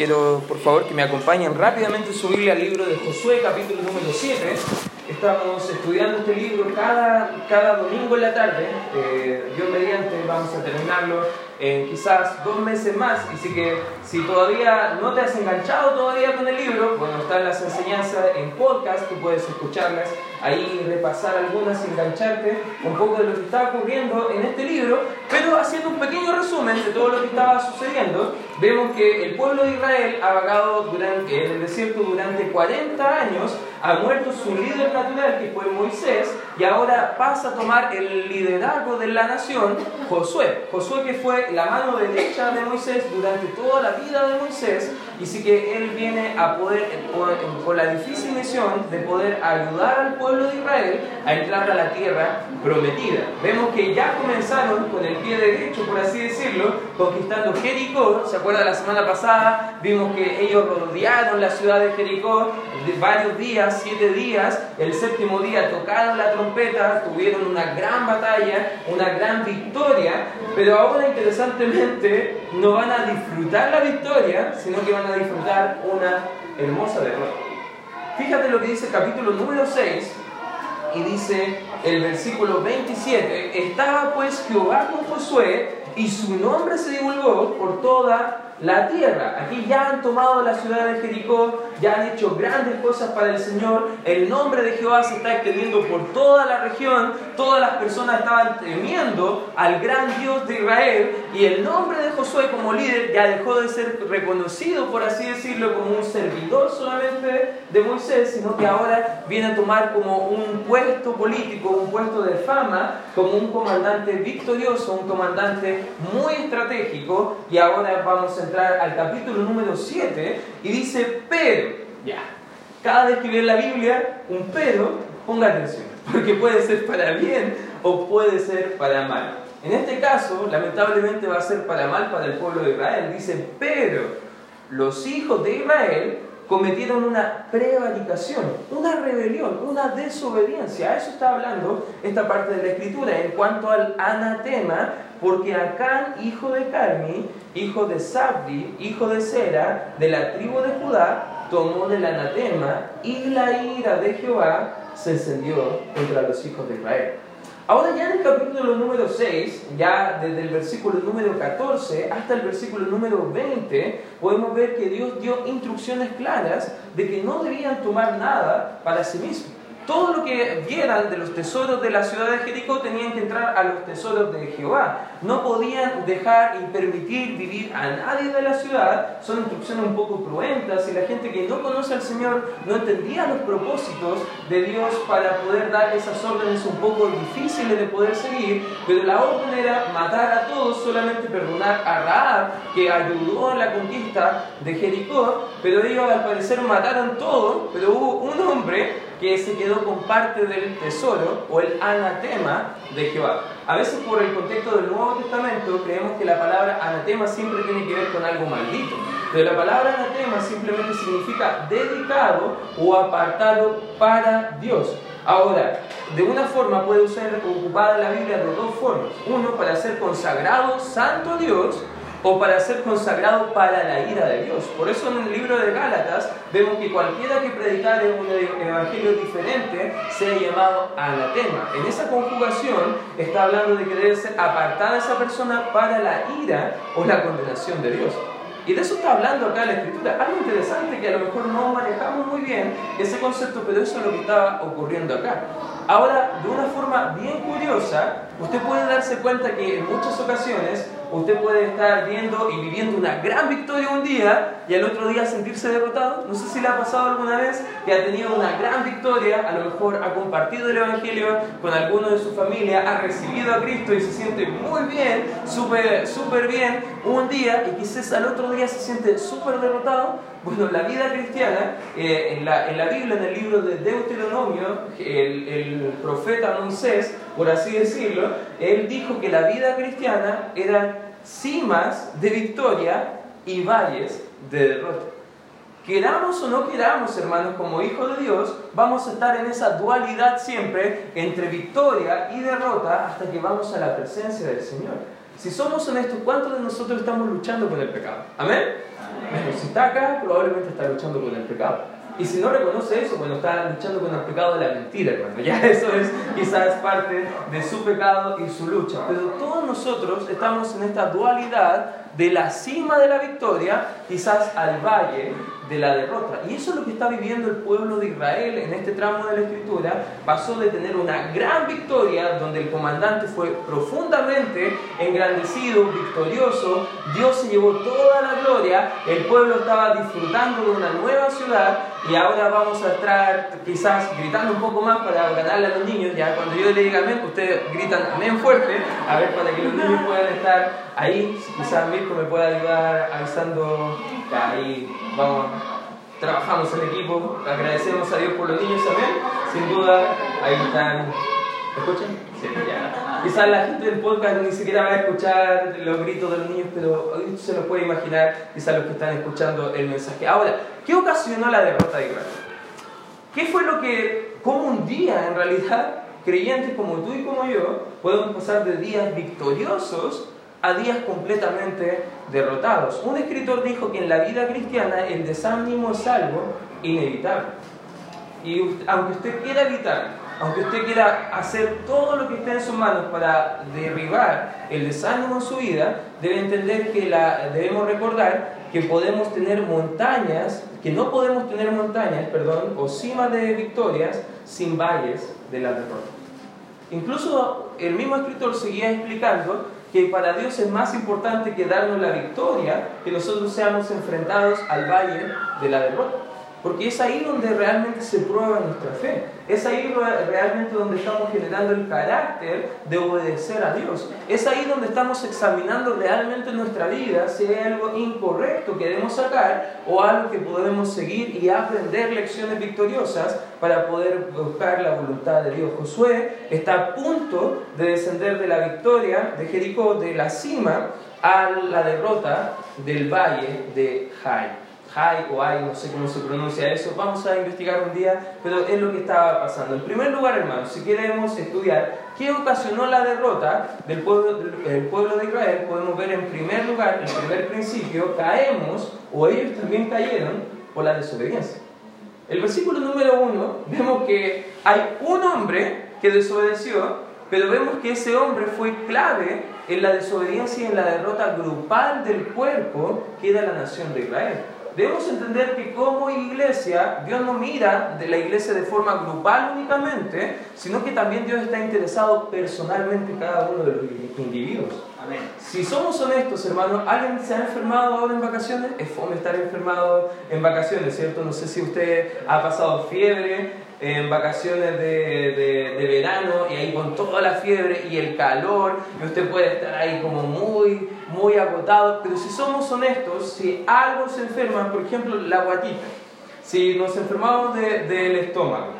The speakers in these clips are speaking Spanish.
Quiero, por favor, que me acompañen rápidamente subirle al libro de Josué, capítulo número 7. Estamos estudiando este libro cada, cada domingo en la tarde. Eh, yo mediante vamos a terminarlo en quizás dos meses más. Así que si todavía no te has enganchado todavía con el libro, bueno, están las enseñanzas en podcast, tú puedes escucharlas ahí, repasar algunas, engancharte un poco de lo que está ocurriendo en este libro, pero haciendo un pequeño resumen de todo lo que estaba sucediendo, vemos que el pueblo de Israel ha vagado durante, en el desierto durante 40 años, ha muerto su líder natural que fue Moisés, y ahora pasa a tomar el liderazgo de la nación Josué. Josué que fue la mano derecha de Moisés durante toda la vida de Moisés, y sí que él viene a poder, con la difícil misión de poder ayudar al pueblo de Israel a entrar a la tierra prometida. Vemos que ya comenzaron con el pie derecho, por así decirlo, conquistando Jericó. ¿Se acuerda la semana pasada? Vimos que ellos rodearon la ciudad de Jericó de varios días, siete días. El séptimo día tocaron la trompeta, tuvieron una gran batalla, una gran victoria. Pero ahora, interesantemente, no van a disfrutar la victoria, sino que van a disfrutar una hermosa derrota. Fíjate lo que dice el capítulo número 6 y dice el versículo 27, estaba pues Jehová con Josué y su nombre se divulgó por toda la tierra. Aquí ya han tomado la ciudad de Jericó, ya han hecho grandes cosas para el Señor, el nombre de Jehová se está extendiendo por toda la región, todas las personas estaban temiendo al gran Dios de Israel. Y el nombre de Josué como líder ya dejó de ser reconocido, por así decirlo, como un servidor solamente de Moisés, sino que ahora viene a tomar como un puesto político, un puesto de fama, como un comandante victorioso, un comandante muy estratégico. Y ahora vamos a entrar al capítulo número 7 y dice, pero, ya, cada vez que lee la Biblia, un pero, ponga atención, porque puede ser para bien o puede ser para mal. En este caso, lamentablemente va a ser para mal para el pueblo de Israel. Dice, pero los hijos de Israel cometieron una prevaricación, una rebelión, una desobediencia. A eso está hablando esta parte de la escritura en cuanto al anatema, porque Acán, hijo de Carmi, hijo de Sabdi, hijo de Sera, de la tribu de Judá, tomó del anatema y la ira de Jehová se encendió contra los hijos de Israel. Ahora ya en el capítulo número 6, ya desde el versículo número 14 hasta el versículo número 20, podemos ver que Dios dio instrucciones claras de que no debían tomar nada para sí mismos todo lo que vieran de los tesoros de la ciudad de Jericó tenían que entrar a los tesoros de Jehová. No podían dejar y permitir vivir a nadie de la ciudad. Son instrucciones un poco cruentas y la gente que no conoce al Señor no entendía los propósitos de Dios para poder dar esas órdenes un poco difíciles de poder seguir. Pero la orden era matar a todos, solamente perdonar a Raab, que ayudó en la conquista de Jericó. Pero ellos al parecer mataron todo, pero hubo un hombre que se quedó con parte del tesoro o el anatema de Jehová. A veces por el contexto del Nuevo Testamento creemos que la palabra anatema siempre tiene que ver con algo maldito. Pero la palabra anatema simplemente significa dedicado o apartado para Dios. Ahora, de una forma puede ser ocupada la Biblia de dos formas. Uno, para ser consagrado santo Dios o para ser consagrado para la ira de Dios. Por eso en el libro de Gálatas vemos que cualquiera que predicare un evangelio diferente sea llamado anatema. En esa conjugación está hablando de que debe ser apartada esa persona para la ira o la condenación de Dios. Y de eso está hablando acá la escritura. Algo interesante que a lo mejor no manejamos muy bien ese concepto, pero eso es lo que estaba ocurriendo acá. Ahora, de una forma bien curiosa, usted puede darse cuenta que en muchas ocasiones usted puede estar viendo y viviendo una gran victoria un día y al otro día sentirse derrotado. No sé si le ha pasado alguna vez que ha tenido una gran victoria, a lo mejor ha compartido el Evangelio con alguno de su familia, ha recibido a Cristo y se siente muy bien, súper super bien un día y quizás al otro día se siente súper derrotado. Bueno, la vida cristiana, eh, en, la, en, la, Biblia, en el libro de Deuteronomio, el, el profeta Moisés, por así decirlo, él dijo que la vida cristiana era cimas de victoria y valles de derrota. Queramos o no queramos, hermanos, como hijos de Dios, vamos a estar en esa dualidad siempre entre victoria y derrota hasta que vamos a la presencia del Señor. Si somos honestos, ¿cuántos de nosotros estamos luchando con el pecado? Amén. Bueno, si está acá, probablemente está luchando con el pecado. Y si no reconoce eso, bueno, está luchando con el pecado de la mentira, hermano. Ya eso es quizás parte de su pecado y su lucha. Pero todos nosotros estamos en esta dualidad de la cima de la victoria, quizás al valle de la derrota. Y eso es lo que está viviendo el pueblo de Israel en este tramo de la escritura. Pasó de tener una gran victoria donde el comandante fue profundamente engrandecido, victorioso. Dios se llevó toda la gloria. El pueblo estaba disfrutando de una nueva ciudad. Y ahora vamos a estar quizás gritando un poco más para ganarle a los niños. Ya cuando yo le diga amén, ustedes gritan amén fuerte. A ver, para que los niños puedan estar ahí. Quizás Mirko me pueda ayudar avisando. ahí vamos trabajamos en equipo, agradecemos a Dios por los niños también, sin duda, ahí están, ¿escuchan? Quizás la gente del podcast ni siquiera va a escuchar los gritos de los niños, pero se lo puede imaginar, quizás los que están escuchando el mensaje. Ahora, ¿qué ocasionó la derrota de Israel? ¿Qué fue lo que, como un día en realidad, creyentes como tú y como yo, podemos pasar de días victoriosos a días completamente derrotados. Un escritor dijo que en la vida cristiana el desánimo es algo inevitable. Y aunque usted quiera evitar, aunque usted quiera hacer todo lo que esté en sus manos para derribar el desánimo en su vida, debe entender que la, debemos recordar que podemos tener montañas, que no podemos tener montañas, perdón, o cimas de victorias sin valles de la derrota. Incluso el mismo escritor seguía explicando que para Dios es más importante que darnos la victoria que nosotros seamos enfrentados al valle de la derrota. Porque es ahí donde realmente se prueba nuestra fe. Es ahí realmente donde estamos generando el carácter de obedecer a Dios. Es ahí donde estamos examinando realmente nuestra vida si hay algo incorrecto que debemos sacar o algo que podemos seguir y aprender lecciones victoriosas para poder buscar la voluntad de Dios. Josué está a punto de descender de la victoria de Jericó, de la cima a la derrota del valle de Jai. Hay o hay, no sé cómo se pronuncia eso, vamos a investigar un día, pero es lo que estaba pasando. En primer lugar, hermanos, si queremos estudiar qué ocasionó la derrota del pueblo, del pueblo de Israel, podemos ver en primer lugar, en primer principio, caemos, o ellos también cayeron, por la desobediencia. El versículo número uno, vemos que hay un hombre que desobedeció, pero vemos que ese hombre fue clave en la desobediencia y en la derrota grupal del cuerpo que era la nación de Israel. Debemos entender que como iglesia, Dios no mira de la iglesia de forma grupal únicamente, sino que también Dios está interesado personalmente en cada uno de los individuos. Amén. Si somos honestos, hermanos, ¿alguien se ha enfermado ahora en vacaciones? Es fome estar enfermado en vacaciones, ¿cierto? No sé si usted ha pasado fiebre, en vacaciones de, de, verano y ahí con toda la fiebre y el calor, y usted puede estar ahí como muy, muy agotado, pero si somos honestos, si algo se enferma, por ejemplo la guatita, si nos enfermamos del estómago,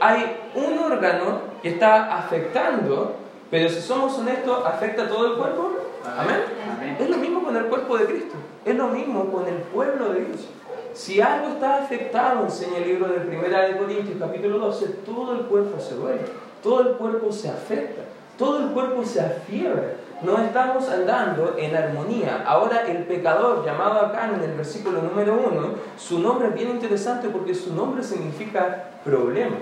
hay un órgano que está afectando, pero si somos honestos, afecta todo el cuerpo. ¿Amén? Es lo mismo con el cuerpo de Cristo, es lo mismo con el pueblo de Dios. Si algo está afectado, enseña el libro de Primera de Corintios, capítulo 12, todo el cuerpo se duele, todo el cuerpo se afecta, todo el cuerpo se afiebra. No estamos andando en armonía. Ahora el pecador, llamado acá en el versículo número 1, su nombre es bien interesante porque su nombre significa problema.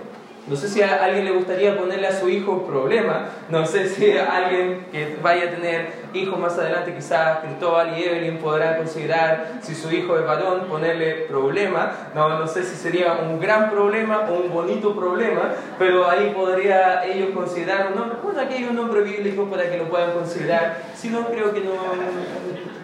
No sé si a alguien le gustaría ponerle a su hijo problema. No sé si a alguien que vaya a tener hijos más adelante, quizás Cristóbal y Evelyn podrán considerar si su hijo es varón, ponerle problema. No, no sé si sería un gran problema o un bonito problema, pero ahí podría ellos considerar un nombre. Bueno, aquí hay un nombre bíblico para que lo puedan considerar. Si no, creo que no,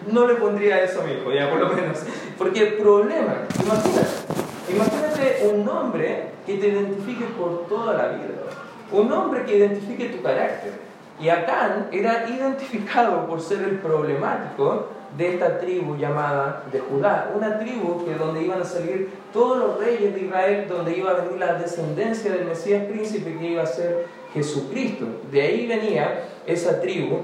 no le pondría eso a mi hijo, ya por lo menos. Porque problema, imagínate. Imagínate un nombre que te identifique por toda la vida. Un nombre que identifique tu carácter. Y Acán era identificado por ser el problemático de esta tribu llamada de Judá. Una tribu que donde iban a salir todos los reyes de Israel, donde iba a venir la descendencia del Mesías príncipe que iba a ser Jesucristo. De ahí venía esa tribu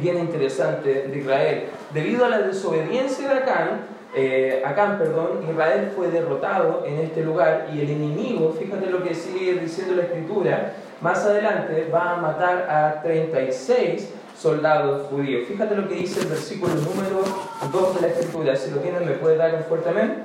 bien interesante de Israel. Debido a la desobediencia de Acán, eh, Acán, perdón, Israel fue derrotado en este lugar y el enemigo, fíjate lo que sigue diciendo la escritura, más adelante va a matar a 36 soldados judíos. Fíjate lo que dice el versículo número 2 de la Escritura. Si lo tienen, me puede dar un fuerte amén.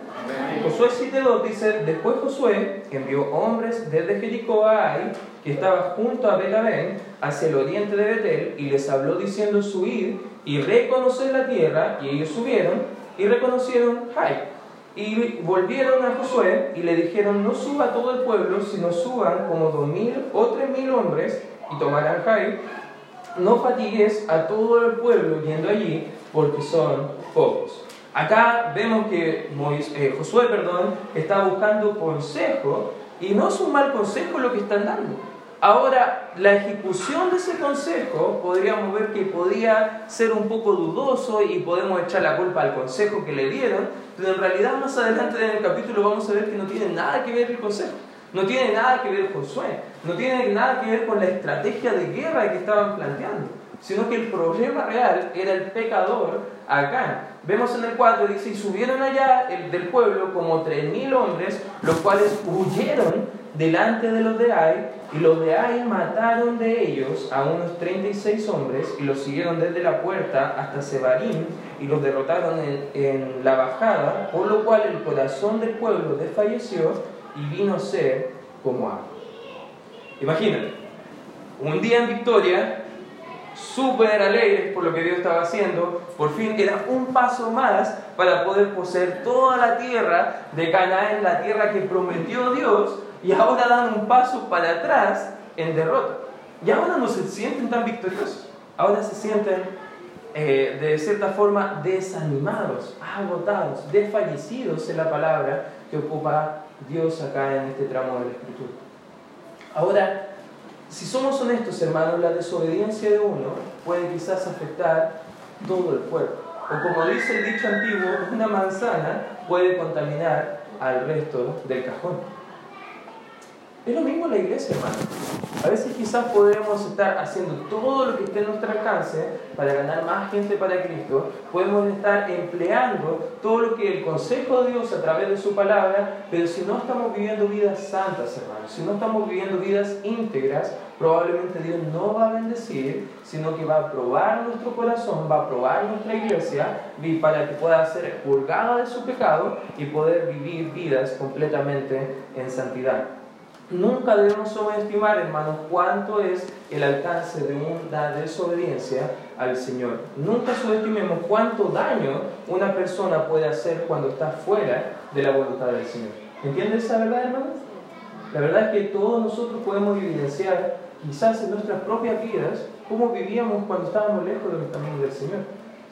Josué 7.2 dice, después Josué envió hombres desde Jericó a Ai, que estaba junto a Belabén, hacia el oriente de Betel, y les habló diciendo, subid y reconocer la tierra, y ellos subieron y reconocieron Jai. Y volvieron a Josué y le dijeron, no suba todo el pueblo, sino suban como dos mil o tres mil hombres y tomarán Jai. No fatigues a todo el pueblo yendo allí, porque son pocos. Acá vemos que eh, Josué perdón, está buscando consejo y no es un mal consejo lo que están dando. Ahora, la ejecución de ese consejo podríamos ver que podía ser un poco dudoso y podemos echar la culpa al consejo que le dieron, pero en realidad más adelante en el capítulo vamos a ver que no tiene nada que ver el consejo, no tiene nada que ver Josué, no tiene nada que ver con la estrategia de guerra que estaban planteando, sino que el problema real era el pecador acá. Vemos en el 4, dice, y subieron allá el, del pueblo como tres mil hombres, los cuales huyeron delante de los de Ai, y los de Ai mataron de ellos a unos 36 hombres y los siguieron desde la puerta hasta Sebarim y los derrotaron en, la bajada, por lo cual el corazón del pueblo desfalleció y vino a ser como agua. Imagínate, un día en victoria, súper alegres por lo que Dios estaba haciendo, por fin era un paso más para poder poseer toda la tierra de Canaán, la tierra que prometió Dios, y ahora dan un paso para atrás en derrota. Y ahora no se sienten tan victoriosos, ahora se sienten eh, de cierta forma desanimados, agotados, desfallecidos en la palabra que ocupa Dios acá en este tramo de la Escritura. Ahora, si somos honestos, hermanos, la desobediencia de uno puede quizás afectar todo el pueblo. O como dice el dicho antiguo, una manzana puede contaminar al resto del cajón. Es lo mismo la iglesia, hermano. A veces quizás podemos estar haciendo todo lo que esté en nuestro alcance para ganar más gente para Cristo. Podemos estar empleando todo lo que el consejo de Dios a través de su palabra, pero si no estamos viviendo vidas santas, hermanos, si no estamos viviendo vidas íntegras, probablemente Dios no va a bendecir, sino que va a probar nuestro corazón, va a probar nuestra iglesia para que pueda ser purgada de su pecado y poder vivir vidas completamente en santidad. Nunca debemos subestimar, hermanos, cuánto es el alcance de una desobediencia al Señor. Nunca subestimemos cuánto daño una persona puede hacer cuando está fuera de la voluntad del Señor. ¿Entiendes esa verdad, hermanos? La verdad es que todos nosotros podemos evidenciar, quizás en nuestras propias vidas, cómo vivíamos cuando estábamos lejos de los caminos del Señor.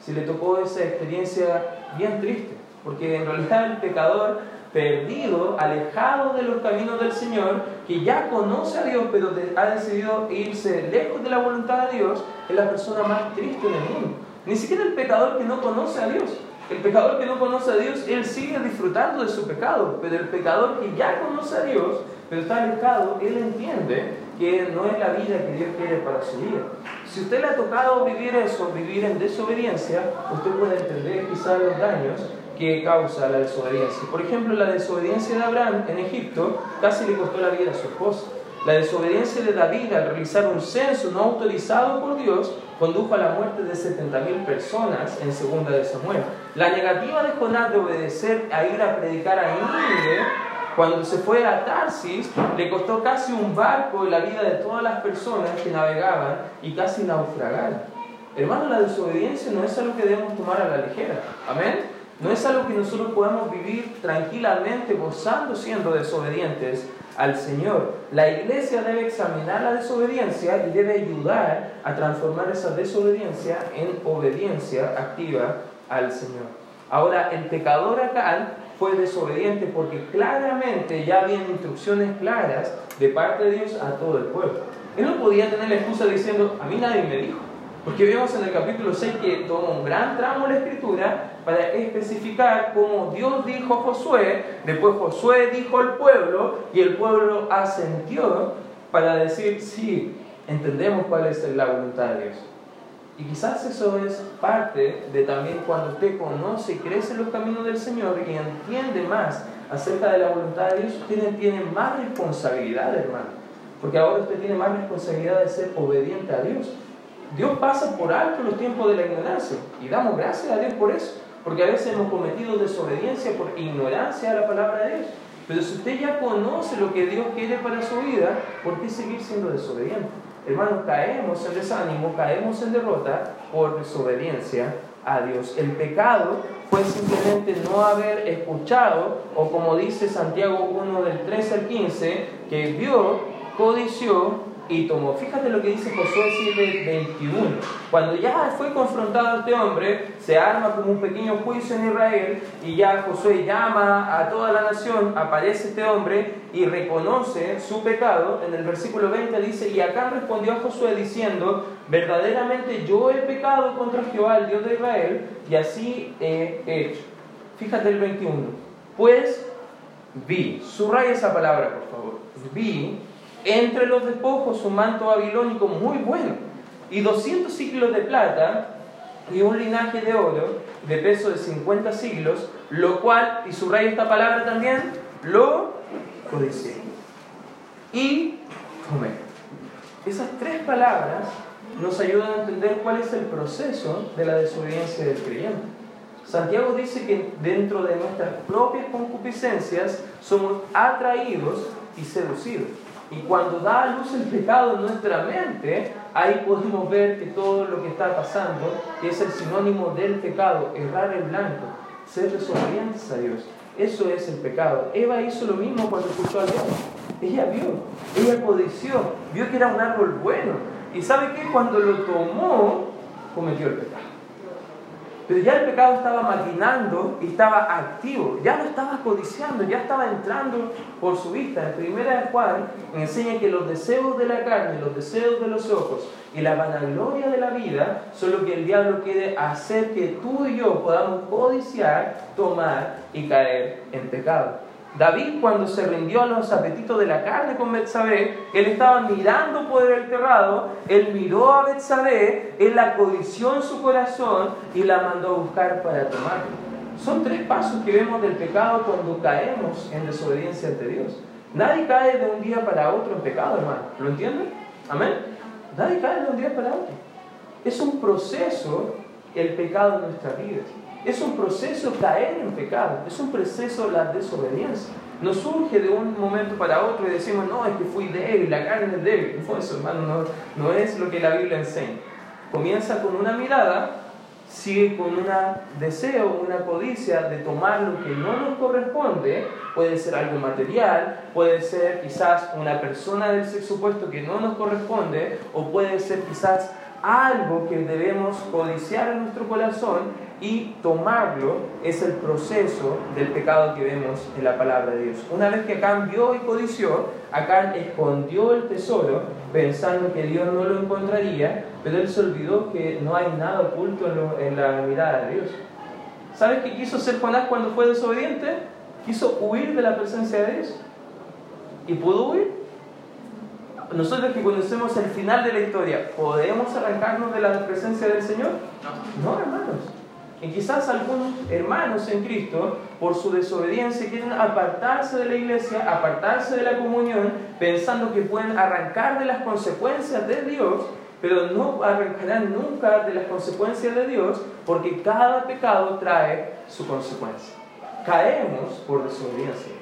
Si le tocó esa experiencia bien triste, porque en realidad el pecador perdido, alejado de los caminos del Señor, que ya conoce a Dios, pero ha decidido irse lejos de la voluntad de Dios, es la persona más triste del mundo. Ni siquiera el pecador que no conoce a Dios. El pecador que no conoce a Dios, él sigue disfrutando de su pecado, pero el pecador que ya conoce a Dios, pero está alejado, él entiende que no es la vida que Dios quiere para su vida. Si usted le ha tocado vivir eso, vivir en desobediencia, usted puede entender quizás los daños que causa la desobediencia. Por ejemplo, la desobediencia de Abraham en Egipto casi le costó la vida a su esposa. La desobediencia de David al realizar un censo no autorizado por Dios condujo a la muerte de 70.000 personas en segunda de Samuel. La negativa de Jonás de obedecer a ir a predicar a Nínive cuando se fue a Tarsis le costó casi un barco y la vida de todas las personas que navegaban y casi naufragaron. Hermano, la desobediencia no es algo que debemos tomar a la ligera. Amén. No es algo que nosotros podamos vivir tranquilamente gozando siendo desobedientes al Señor. La iglesia debe examinar la desobediencia y debe ayudar a transformar esa desobediencia en obediencia activa al Señor. Ahora, el pecador acá fue desobediente porque claramente ya habían instrucciones claras de parte de Dios a todo el pueblo. Él no podía tener la excusa diciendo, a mí nadie me dijo. Porque vemos en el capítulo 6 que toma un gran tramo la escritura para especificar cómo Dios dijo a Josué, después Josué dijo al pueblo y el pueblo asentió para decir, sí, entendemos cuál es la voluntad de Dios. Y quizás eso es parte de también cuando usted conoce y crece los caminos del Señor y entiende más acerca de la voluntad de Dios, usted tiene más responsabilidad, hermano. Porque ahora usted tiene más responsabilidad de ser obediente a Dios. Dios pasa por alto los tiempos de la ignorancia y damos gracias a Dios por eso, porque a veces hemos cometido desobediencia por ignorancia a la palabra de Dios. Pero si usted ya conoce lo que Dios quiere para su vida, ¿por qué seguir siendo desobediente? Hermanos, caemos en desánimo, caemos en derrota por desobediencia a Dios. El pecado fue simplemente no haber escuchado, o como dice Santiago 1 del 13 al 15, que vio, codició y tomó. Fíjate lo que dice Josué 7:21. Cuando ya fue confrontado este hombre, se arma como un pequeño juicio en Israel y ya Josué llama a toda la nación, aparece este hombre y reconoce su pecado. En el versículo 20 dice, y acá respondió Josué diciendo, verdaderamente yo he pecado contra Jehová, el Dios de Israel, y así he hecho. Fíjate el 21. Pues vi, subraya esa palabra por favor, vi entre los despojos un manto babilónico muy bueno y 200 siglos de plata y un linaje de oro de peso de 50 siglos, lo cual, y subraya esta palabra también, lo codicié. Y tomé. Esas tres palabras nos ayudan a entender cuál es el proceso de la desobediencia del creyente. Santiago dice que dentro de nuestras propias concupiscencias somos atraídos y seducidos. Y cuando da a luz el pecado en nuestra mente, ahí podemos ver que todo lo que está pasando es el sinónimo del pecado, errar el blanco, ser desobedientes a Dios. Eso es el pecado. Eva hizo lo mismo cuando escuchó a Dios. Ella vio, ella codició, vio que era un árbol bueno. Y sabe que cuando lo tomó, cometió el pecado. Pero ya el pecado estaba maquinando y estaba activo, ya lo estaba codiciando, ya estaba entrando por su vista. En primera de Juan enseña que los deseos de la carne, los deseos de los ojos y la vanagloria de la vida son lo que el diablo quiere hacer que tú y yo podamos codiciar, tomar y caer en pecado. David cuando se rindió a los apetitos de la carne con Betsabé, él estaba mirando por el terrado, él miró a Betsabé, él la codició en su corazón y la mandó buscar para tomarlo. Son tres pasos que vemos del pecado cuando caemos en desobediencia ante Dios. Nadie cae de un día para otro en pecado, hermano. ¿Lo entienden? Amén. Nadie cae de un día para otro. Es un proceso el pecado en nuestra vida. Es un proceso caer en pecado, es un proceso la desobediencia. No surge de un momento para otro y decimos, no, es que fui débil, la carne es débil. No, eso hermano, no, no es lo que la Biblia enseña. Comienza con una mirada, sigue con un deseo, una codicia de tomar lo que no nos corresponde, puede ser algo material, puede ser quizás una persona del sexo opuesto que no nos corresponde, o puede ser quizás algo que debemos codiciar en nuestro corazón y tomarlo es el proceso del pecado que vemos en la palabra de Dios. Una vez que Acán vio y codició, Acán escondió el tesoro pensando que Dios no lo encontraría, pero él se olvidó que no hay nada oculto en, la mirada de Dios. ¿Sabes qué quiso hacer Jonás cuando fue desobediente? Quiso huir de la presencia de Dios. ¿Y pudo huir? Nosotros que conocemos el final de la historia, ¿podemos arrancarnos de la presencia del Señor? No, no hermanos. Y quizás algunos hermanos en Cristo, por su desobediencia, quieren apartarse de la iglesia, apartarse de la comunión, pensando que pueden arrancar de las consecuencias de Dios, pero no arrancarán nunca de las consecuencias de Dios, porque cada pecado trae su consecuencia. Caemos por desobediencia.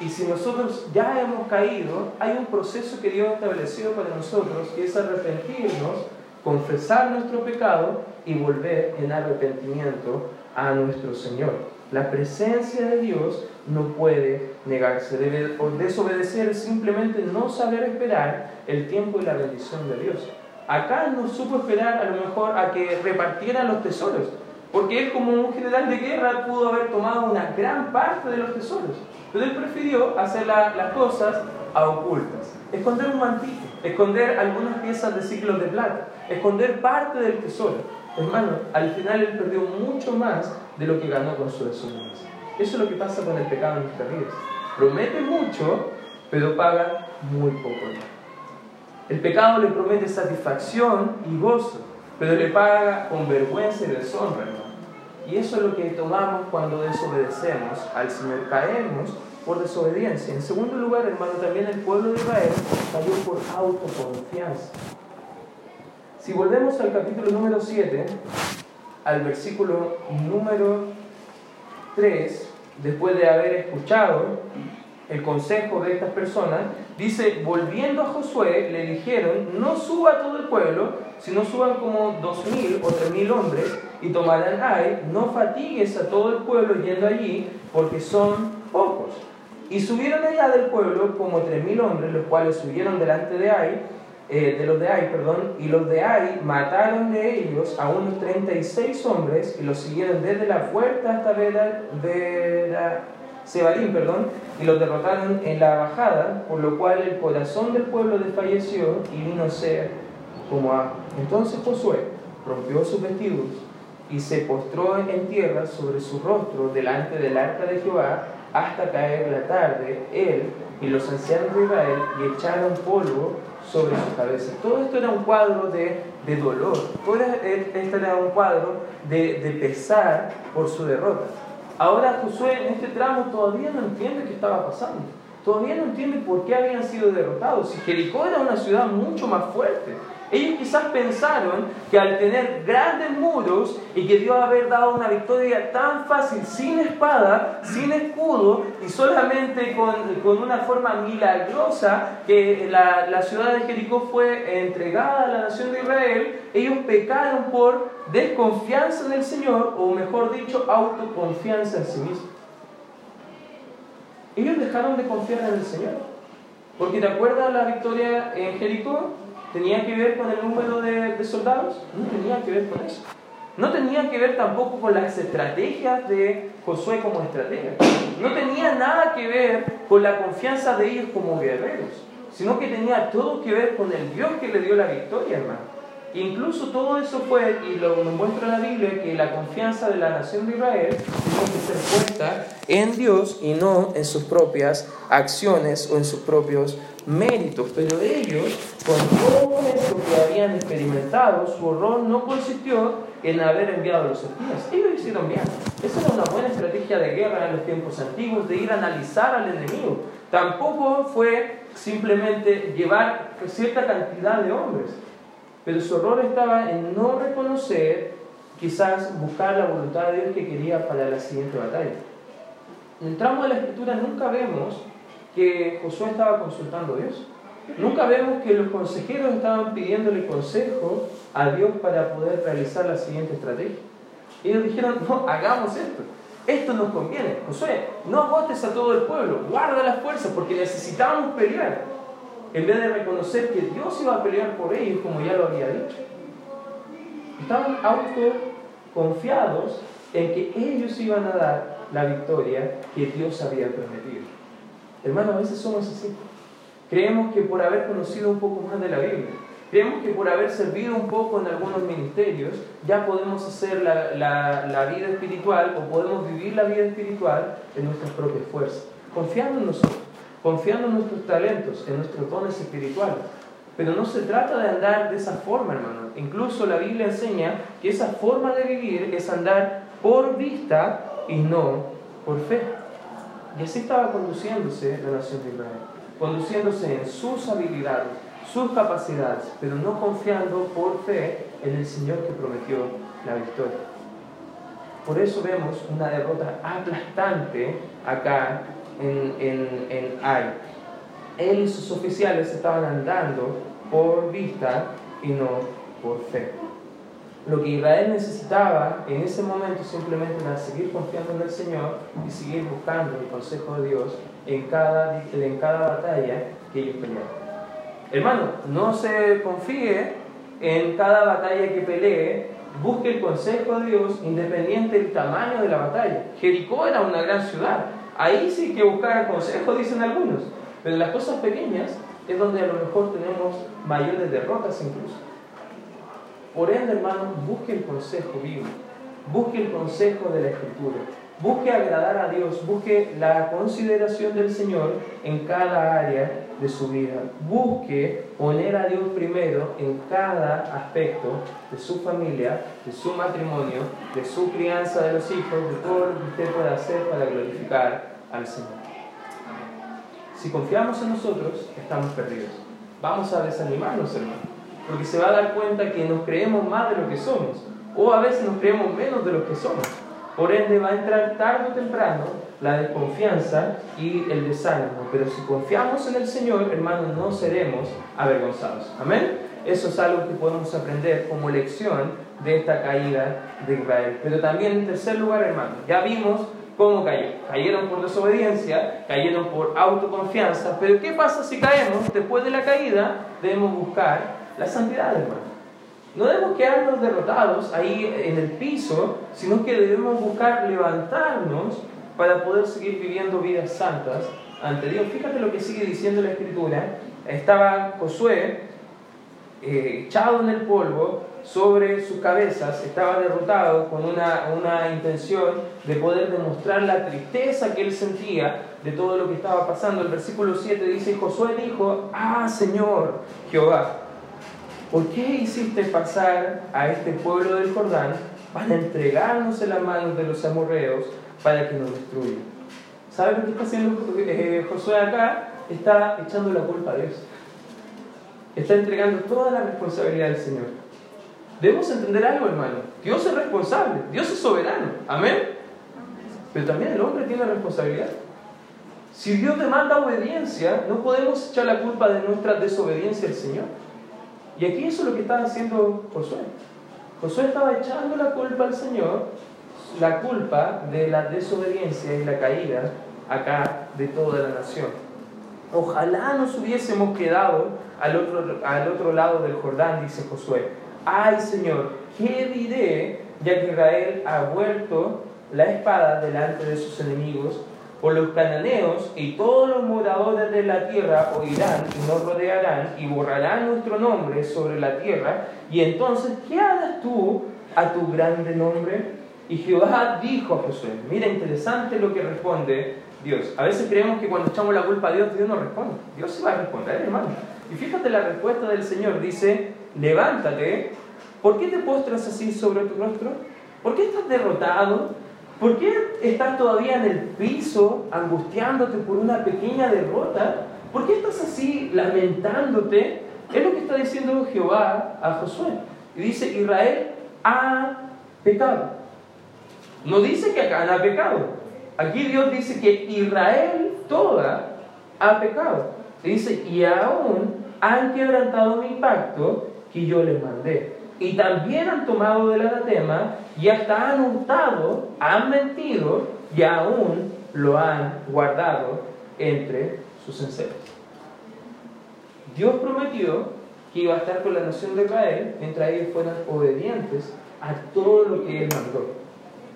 Y si nosotros ya hemos caído, hay un proceso que Dios ha establecido para nosotros, que es arrepentirnos, confesar nuestro pecado y volver en arrepentimiento a nuestro Señor. La presencia de Dios no puede negarse. Debe desobedecer simplemente no saber esperar el tiempo y la bendición de Dios. Acá no supo esperar a lo mejor a que repartieran los tesoros, porque él como un general de guerra pudo haber tomado una gran parte de los tesoros, pero él prefirió hacer las cosas a ocultas, esconder un mantito, esconder algunas piezas de ciclos de plata, esconder parte del tesoro. Hermano, al final él perdió mucho más de lo que ganó con su desobediencia. Eso es lo que pasa con el pecado en nuestras vidas. Promete mucho, pero paga muy poco. El pecado le promete satisfacción y gozo, pero le paga con vergüenza y deshonra. Y eso es lo que tomamos cuando desobedecemos al Señor. Caemos por desobediencia. En segundo lugar, hermano, también el pueblo de Israel cayó por autoconfianza Si volvemos al capítulo número 7, al versículo número 3, después de haber escuchado el consejo de estas personas, dice, volviendo a Josué, le dijeron, no suba todo el pueblo, sino suban como dos mil o tres mil hombres y tomarán Ai, no fatigues a todo el pueblo yendo allí, porque son pocos. Y subieron allá del pueblo como tres mil hombres, los cuales subieron delante de Ai, eh, de los de Ai, perdón, y los de Ai mataron de ellos a unos 36 hombres y los siguieron desde la puerta hasta Vera, Vera, Sebarín, perdón, y los derrotaron en la bajada, por lo cual el corazón del pueblo desfalleció y vino a ser como agua. Entonces Josué rompió sus vestidos y se postró en tierra sobre su rostro delante del arca de Jehová hasta caer la tarde, él y los ancianos de Israel, y echaron polvo sobre su cabeza. Todo esto era un cuadro de, de dolor, todo esto era un cuadro de, de pesar por su derrota. Ahora Josué en este tramo todavía no entiende qué estaba pasando. Todavía no entiende por qué habían sido derrotados. Si Jericó era una ciudad mucho más fuerte, ellos quizás pensaron que al tener grandes muros y que Dios haber dado una victoria tan fácil, sin espada, sin escudo y solamente con, con una forma milagrosa, que la, la ciudad de Jericó fue entregada a la nación de Israel, ellos pecaron por desconfianza en el Señor, o mejor dicho, autoconfianza en sí mismos. Ellos dejaron de confiar en el Señor. Porque ¿te acuerdas la victoria en Jericó? ¿Tenía que ver con el número de, de, soldados? No tenía que ver con eso. No tenía que ver tampoco con las estrategias de Josué como estratega. No tenía nada que ver con la confianza de ellos como guerreros, sino que tenía todo que ver con el Dios que le dio la victoria, hermano. Incluso todo eso fue, y lo muestra la Biblia, que la confianza de la nación de Israel tiene que ser puesta en Dios y no en sus propias acciones o en sus propios méritos. Pero ellos, con todo esto que habían experimentado, su horror no consistió en haber enviado a los espías. Ellos hicieron bien. Esa era una buena estrategia de guerra en los tiempos antiguos, de ir a analizar al enemigo. Tampoco fue simplemente llevar cierta cantidad de hombres. Pero su error estaba en no reconocer, quizás buscar la voluntad de Dios que quería para la siguiente batalla. En el tramo de la escritura nunca vemos que Josué estaba consultando a Dios. Nunca vemos que los consejeros estaban pidiéndole consejo a Dios para poder realizar la siguiente estrategia. Ellos dijeron, no, hagamos esto. Esto nos conviene. Josué, no agotes a todo el pueblo, guarda las fuerzas porque necesitamos pelear en vez de reconocer que Dios iba a pelear por ellos, como ya lo había dicho. Estaban autoconfiados en que ellos iban a dar la victoria que Dios había prometido. Hermanos, a veces somos así. Creemos que por haber conocido un poco más de la Biblia, creemos que por haber servido un poco en algunos ministerios, ya podemos hacer la, la, la vida espiritual o podemos vivir la vida espiritual en nuestras propias fuerzas, confiando en nosotros confiando en nuestros talentos, en nuestros dones espirituales. Pero no se trata de andar de esa forma, hermano. Incluso la Biblia enseña que esa forma de vivir es andar por vista y no por fe. Y así estaba conduciéndose la nación de Israel, conduciéndose en sus habilidades, sus capacidades, pero no confiando por fe en el Señor que prometió la victoria. Por eso vemos una derrota aplastante acá en, en, en Ai. Él y sus oficiales estaban andando por vista y no por fe. Lo que Israel necesitaba en ese momento simplemente era seguir confiando en el Señor y seguir buscando el consejo de Dios en cada, en cada batalla que ellos peleaban. Hermano, no se confíe en cada batalla que pelee, busque el consejo de Dios independiente del tamaño de la batalla. Jericó era una gran ciudad, Ahí sí que buscar consejo, dicen algunos. Pero en las cosas pequeñas es donde a lo mejor tenemos mayores derrotas incluso. Por ende, hermano, busque el consejo vivo. Busque el consejo de la Escritura. Busque agradar a Dios. Busque la consideración del Señor en cada área de su vida. Busque poner a Dios primero en cada aspecto de su familia, de su matrimonio, de su crianza de los hijos, de todo lo que usted pueda hacer para glorificar al Señor. Si confiamos en nosotros, estamos perdidos. Vamos a desanimarnos, hermano. Porque se va a dar cuenta que nos creemos más de lo que somos, o a veces nos creemos menos de lo que somos. Por ende va a entrar tarde o temprano la desconfianza y el desánimo. Pero si confiamos en el Señor, hermanos, no seremos avergonzados. Amén. Eso es algo que podemos aprender como lección de esta caída de Israel. Pero también en tercer lugar, hermanos, ya vimos cómo cayó. Cayeron por desobediencia, cayeron por autoconfianza. Pero ¿qué pasa si caemos? Después de la caída debemos buscar la santidad, hermanos. No debemos quedarnos derrotados ahí en el piso, sino que debemos buscar levantarnos para poder seguir viviendo vidas santas ante Dios. Fíjate lo que sigue diciendo la Escritura. Estaba Josué eh, echado en el polvo sobre sus cabezas, estaba derrotado con una, una intención de poder demostrar la tristeza que él sentía de todo lo que estaba pasando. El versículo 7 dice, Josué dijo, ah Señor Jehová, ¿por qué hiciste pasar a este pueblo del Jordán para entregarnos en las manos de los amorreos para que nos destruyan? ¿Sabes lo que está haciendo eh, Josué acá? Está echando la culpa a Dios. Está entregando toda la responsabilidad al Señor. Debemos entender algo, hermano. Dios es responsable, Dios es soberano. Amén. Pero también el hombre tiene responsabilidad. Si Dios demanda obediencia, no podemos echar la culpa de nuestra desobediencia al Señor. Y aquí eso es lo que estaba haciendo Josué. Josué estaba echando la culpa al Señor, la culpa de la desobediencia y la caída acá de toda la nación. Ojalá nos hubiésemos quedado al otro, al otro lado del Jordán, dice Josué. Ay Señor, ¿qué diré ya que Israel ha vuelto la espada delante de sus enemigos por los cananeos y todos los moradores de la tierra oirán y nos rodearán y borrarán nuestro nombre sobre la tierra. Y entonces, ¿qué harás tú a tu grande nombre? Y Jehová dijo a Josué, mira interesante lo que responde Dios. A veces creemos que cuando echamos la culpa a Dios, Dios no responde. Dios se va a responder, hermano. Y fíjate la respuesta del Señor, dice, levántate, ¿por qué te postras así sobre tu rostro? ¿Por qué estás derrotado? ¿Por qué estás todavía en el piso angustiándote por una pequeña derrota? ¿Por qué estás así lamentándote? Es lo que está diciendo Jehová a Josué. Y dice, Israel ha pecado. No dice que acá ha pecado. Aquí Dios dice que Israel toda ha pecado. dice, y aún han quebrantado mi pacto que yo les mandé y también han tomado del anatema y hasta han hurtado, han mentido y aún lo han guardado entre sus enseres. Dios prometió que iba a estar con la nación de Israel mientras ellos fueran obedientes a todo lo que Él mandó.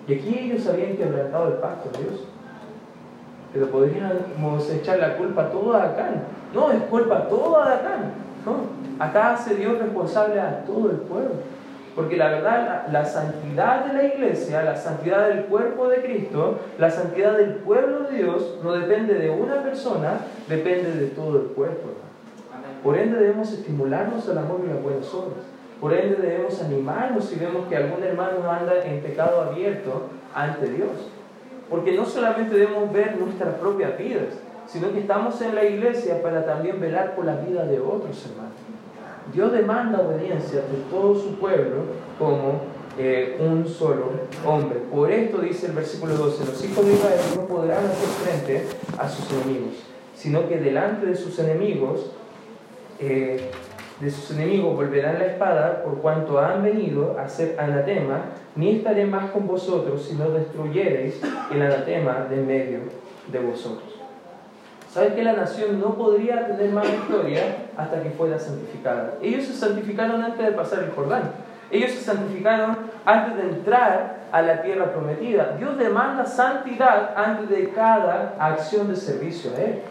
Y aquí ellos habían quebrantado el pacto de Dios. Pero podríamos echar la culpa toda a Acán. No, es culpa toda de Acán. No, Acá se Dios responsable a todo el pueblo. Porque la verdad, la, santidad de la iglesia, la santidad del cuerpo de Cristo, la santidad del pueblo de Dios, no depende de una persona, depende de todo el cuerpo. Por ende debemos estimularnos al amor y las buenas obras. Por ende debemos animarnos si vemos que algún hermano anda en pecado abierto ante Dios. Porque no solamente debemos ver nuestras propias vidas, sino que estamos en la iglesia para también velar por la vida de otros hermanos. Dios demanda obediencia de todo su pueblo como eh, un solo hombre. Por esto dice el versículo 12, los hijos de Israel no podrán hacer frente a sus enemigos, sino que delante de sus enemigos, eh, de sus enemigos volverán la espada por cuanto han venido a ser anatema, ni estaré más con vosotros si no destruyereis el anatema de medio de vosotros. ¿Sabes que la nación no podría tener más victoria hasta que fuera santificada? Ellos se santificaron antes de pasar el Jordán. Ellos se santificaron antes de entrar a la tierra prometida. Dios demanda santidad antes de cada acción de servicio a Él.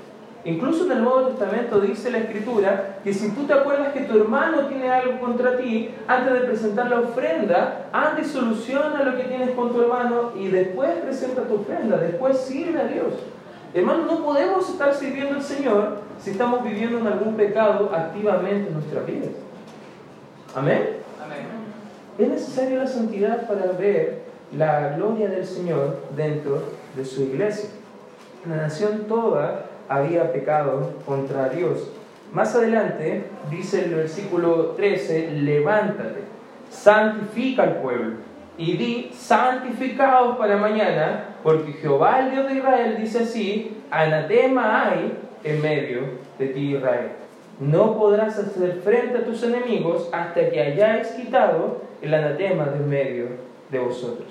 Incluso en el Nuevo Testamento dice la Escritura que si tú te acuerdas que tu hermano tiene algo contra ti, antes de presentar la ofrenda, antes soluciona lo que tienes con tu hermano y después presenta tu ofrenda, después sirve a Dios. Hermanos, no podemos estar sirviendo al Señor si estamos viviendo en algún pecado activamente en nuestra vida. Amén. Es necesaria la santidad para ver la gloria del Señor dentro de su iglesia. La nación toda había pecado contra Dios. Más adelante dice el versículo 13, levántate, santifica al pueblo y di, santificados para mañana, porque Jehová el Dios de Israel dice así, anatema hay en medio de ti Israel. No podrás hacer frente a tus enemigos hasta que hayáis quitado el anatema de en medio de vosotros.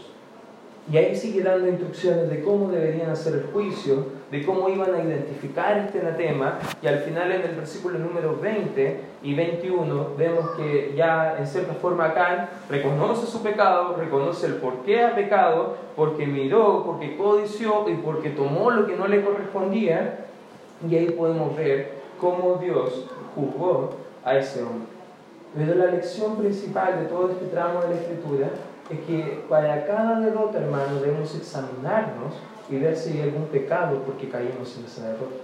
Y ahí sigue dando instrucciones de cómo deberían hacer el juicio, de cómo iban a identificar este anatema. Y al final en el versículo número 20 y 21 vemos que ya en cierta forma acá reconoce su pecado, reconoce el por qué ha pecado, porque miró, porque codició y porque tomó lo que no le correspondía. Y ahí podemos ver cómo Dios juzgó a ese hombre. Pero la lección principal de todo este tramo de la escritura es que para cada derrota, hermano, debemos examinarnos y ver si hay algún pecado porque caímos en esa derrota.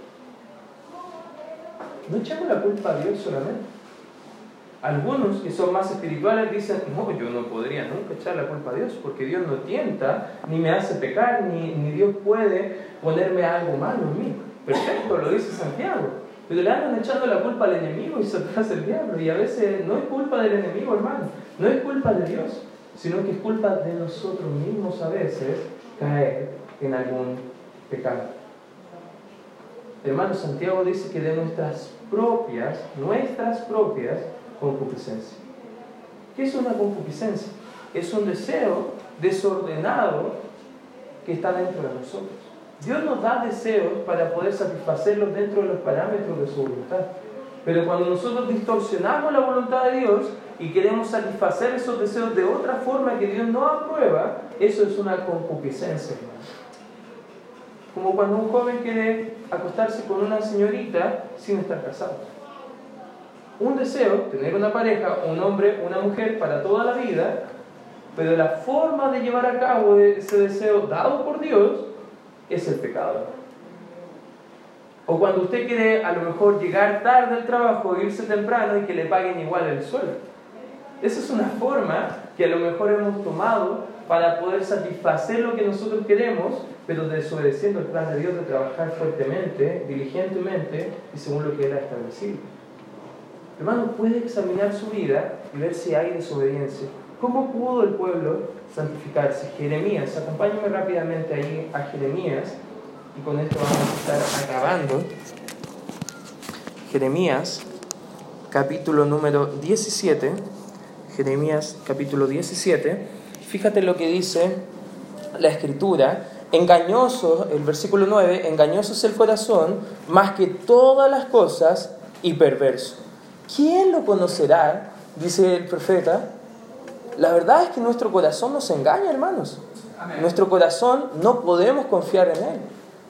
No echamos la culpa a Dios solamente. Algunos que son más espirituales dicen, no, yo no podría nunca echar la culpa a Dios porque Dios no tienta, ni me hace pecar, ni, ni Dios puede ponerme algo malo en mí. Perfecto, lo dice Santiago. Pero le andan echando la culpa al enemigo y hace el diablo. Y a veces no es culpa del enemigo, hermano. No es culpa de Dios sino que es culpa de nosotros mismos a veces caer en algún pecado. Hermano Santiago dice que de nuestras propias, nuestras propias concupiscencias. ¿Qué es una concupiscencia? Es un deseo desordenado que está dentro de nosotros. Dios nos da deseos para poder satisfacerlos dentro de los parámetros de su voluntad. Pero cuando nosotros distorsionamos la voluntad de Dios, y queremos satisfacer esos deseos de otra forma que Dios no aprueba, eso es una concupiscencia, Como cuando un joven quiere acostarse con una señorita sin estar casado. Un deseo, tener una pareja, un hombre, una mujer para toda la vida, pero la forma de llevar a cabo ese deseo dado por Dios es el pecado. O cuando usted quiere a lo mejor llegar tarde al trabajo, irse temprano y que le paguen igual el sueldo. Esa es una forma que a lo mejor hemos tomado para poder satisfacer lo que nosotros queremos, pero desobedeciendo el plan de Dios de trabajar fuertemente, diligentemente y según lo que Él ha establecido. Hermano, puede examinar su vida y ver si hay desobediencia. ¿Cómo pudo el pueblo santificarse? Jeremías, acompáñame rápidamente ahí a Jeremías y con esto vamos a estar acabando. Jeremías, capítulo número 17. Jeremías capítulo 17, fíjate lo que dice la escritura. Engañoso, el versículo 9, engañoso es el corazón más que todas las cosas y perverso. ¿Quién lo conocerá? Dice el profeta. La verdad es que nuestro corazón nos engaña, hermanos. Nuestro corazón no podemos confiar en él.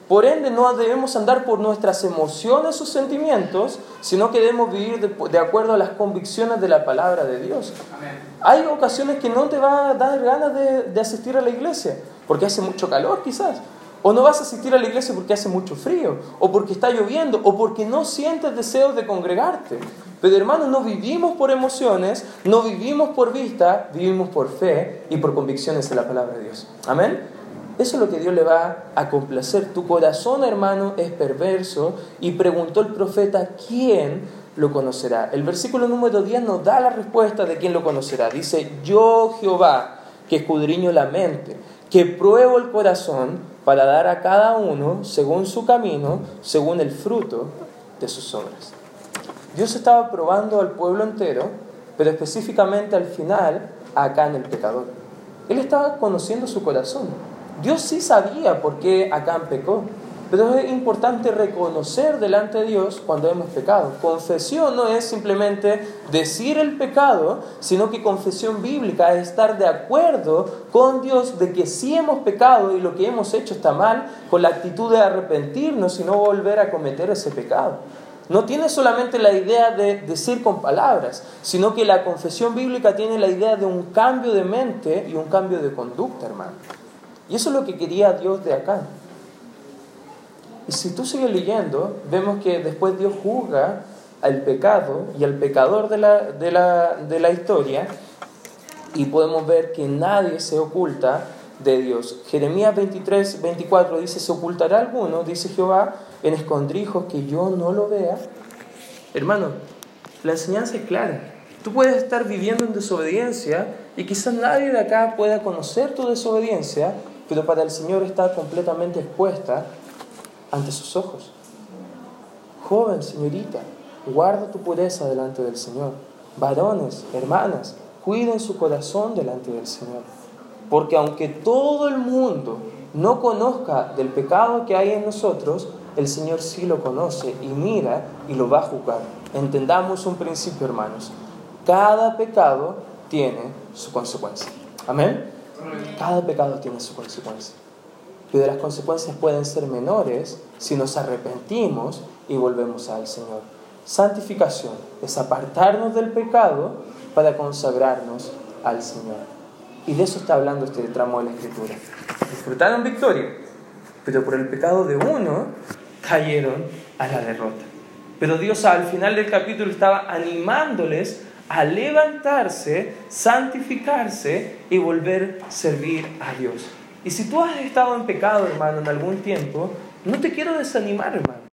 Por ende, no debemos andar por nuestras emociones o sentimientos, sino que debemos vivir de, acuerdo a las convicciones de la palabra de Dios. Hay ocasiones que no te va a dar ganas de, de asistir a la iglesia, porque hace mucho calor quizás. O no vas a asistir a la iglesia porque hace mucho frío, o porque está lloviendo, o porque no sientes deseos de congregarte. Pero hermanos, no vivimos por emociones, no vivimos por vista, vivimos por fe y por convicciones de la palabra de Dios. Amén. Eso es lo que Dios le va a complacer. Tu corazón, hermano, es perverso. Y preguntó el profeta, ¿quién lo conocerá? El versículo número 10 nos da la respuesta de quién lo conocerá. Dice, yo Jehová, que escudriño la mente, que pruebo el corazón para dar a cada uno según su camino, según el fruto de sus obras. Dios estaba probando al pueblo entero, pero específicamente al final acá en el pecador. Él estaba conociendo su corazón. Dios sí sabía por qué Acán pecó, pero es importante reconocer delante de Dios cuando hemos pecado. Confesión no es simplemente decir el pecado, sino que confesión bíblica es estar de acuerdo con Dios de que sí hemos pecado y lo que hemos hecho está mal, con la actitud de arrepentirnos y no volver a cometer ese pecado. No tiene solamente la idea de decir con palabras, sino que la confesión bíblica tiene la idea de un cambio de mente y un cambio de conducta, hermano. Y eso es lo que quería Dios de acá. Y si tú sigues leyendo, vemos que después Dios juzga al pecado y al pecador de la, de la, de la historia y podemos ver que nadie se oculta de Dios. Jeremías 23, 24 dice, ¿se ocultará alguno, dice Jehová, en escondrijos que yo no lo vea? Hermano, la enseñanza es clara. Tú puedes estar viviendo en desobediencia y quizás nadie de acá pueda conocer tu desobediencia, pero para el Señor está completamente expuesta ante sus ojos. Joven, señorita, guarda tu pureza delante del Señor. Varones, hermanas, cuiden su corazón delante del Señor. Porque aunque todo el mundo no conozca del pecado que hay en nosotros, el Señor sí lo conoce y mira y lo va a juzgar. Entendamos un principio, hermanos. Cada pecado tiene su consecuencia. Amén. Cada pecado tiene su consecuencia. Pero las consecuencias pueden ser menores si nos arrepentimos y volvemos al Señor. Santificación es apartarnos del pecado para consagrarnos al Señor. Y de eso está hablando este tramo de la Escritura. Disfrutaron victoria, pero por el pecado de uno cayeron a la derrota. Pero Dios al final del capítulo estaba animándoles a levantarse, santificarse y volver a servir a Dios. Y si tú has estado en pecado, hermano, en algún tiempo, no te quiero desanimar, hermano.